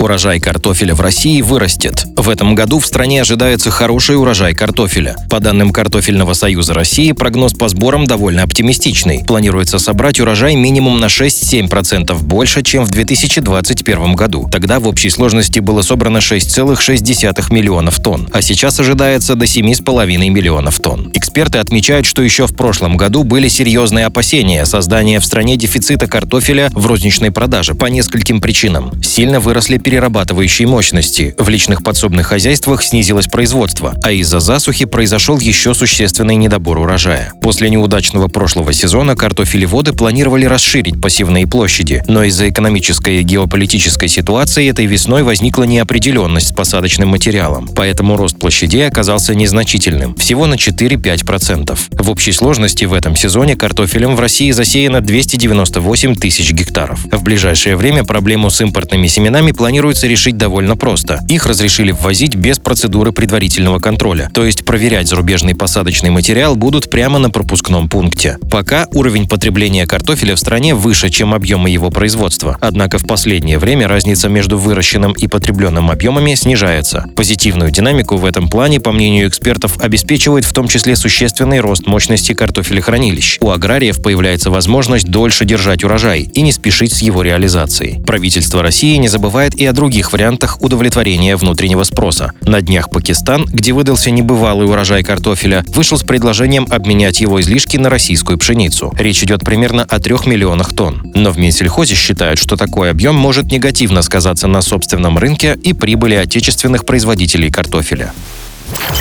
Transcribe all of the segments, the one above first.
Урожай картофеля в России вырастет. В этом году в стране ожидается хороший урожай картофеля. По данным Картофельного союза России, прогноз по сборам довольно оптимистичный. Планируется собрать урожай минимум на 6-7% больше, чем в 2021 году. Тогда в общей сложности было собрано 6,6 миллионов тонн, а сейчас ожидается до 7,5 миллионов тонн. Эксперты отмечают, что еще в прошлом году были серьезные опасения создания в стране дефицита картофеля в розничной продаже по нескольким причинам. Сильно выросли перерабатывающей мощности. В личных подсобных хозяйствах снизилось производство, а из-за засухи произошел еще существенный недобор урожая. После неудачного прошлого сезона картофелеводы планировали расширить посевные площади, но из-за экономической и геополитической ситуации этой весной возникла неопределенность с посадочным материалом, поэтому рост площадей оказался незначительным, всего на 4-5%. В общей сложности в этом сезоне картофелем в России засеяно 298 тысяч гектаров. В ближайшее время проблему с импортными семенами планируют планируется решить довольно просто. Их разрешили ввозить без процедуры предварительного контроля, то есть проверять зарубежный посадочный материал будут прямо на пропускном пункте. Пока уровень потребления картофеля в стране выше, чем объемы его производства. Однако в последнее время разница между выращенным и потребленным объемами снижается. Позитивную динамику в этом плане, по мнению экспертов, обеспечивает в том числе существенный рост мощности картофелехранилищ. У аграриев появляется возможность дольше держать урожай и не спешить с его реализацией. Правительство России не забывает и о других вариантах удовлетворения внутреннего спроса. На днях Пакистан, где выдался небывалый урожай картофеля, вышел с предложением обменять его излишки на российскую пшеницу. Речь идет примерно о трех миллионах тонн. Но в Минсельхозе считают, что такой объем может негативно сказаться на собственном рынке и прибыли отечественных производителей картофеля.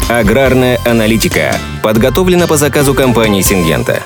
Аграрная аналитика подготовлена по заказу компании «Сингента».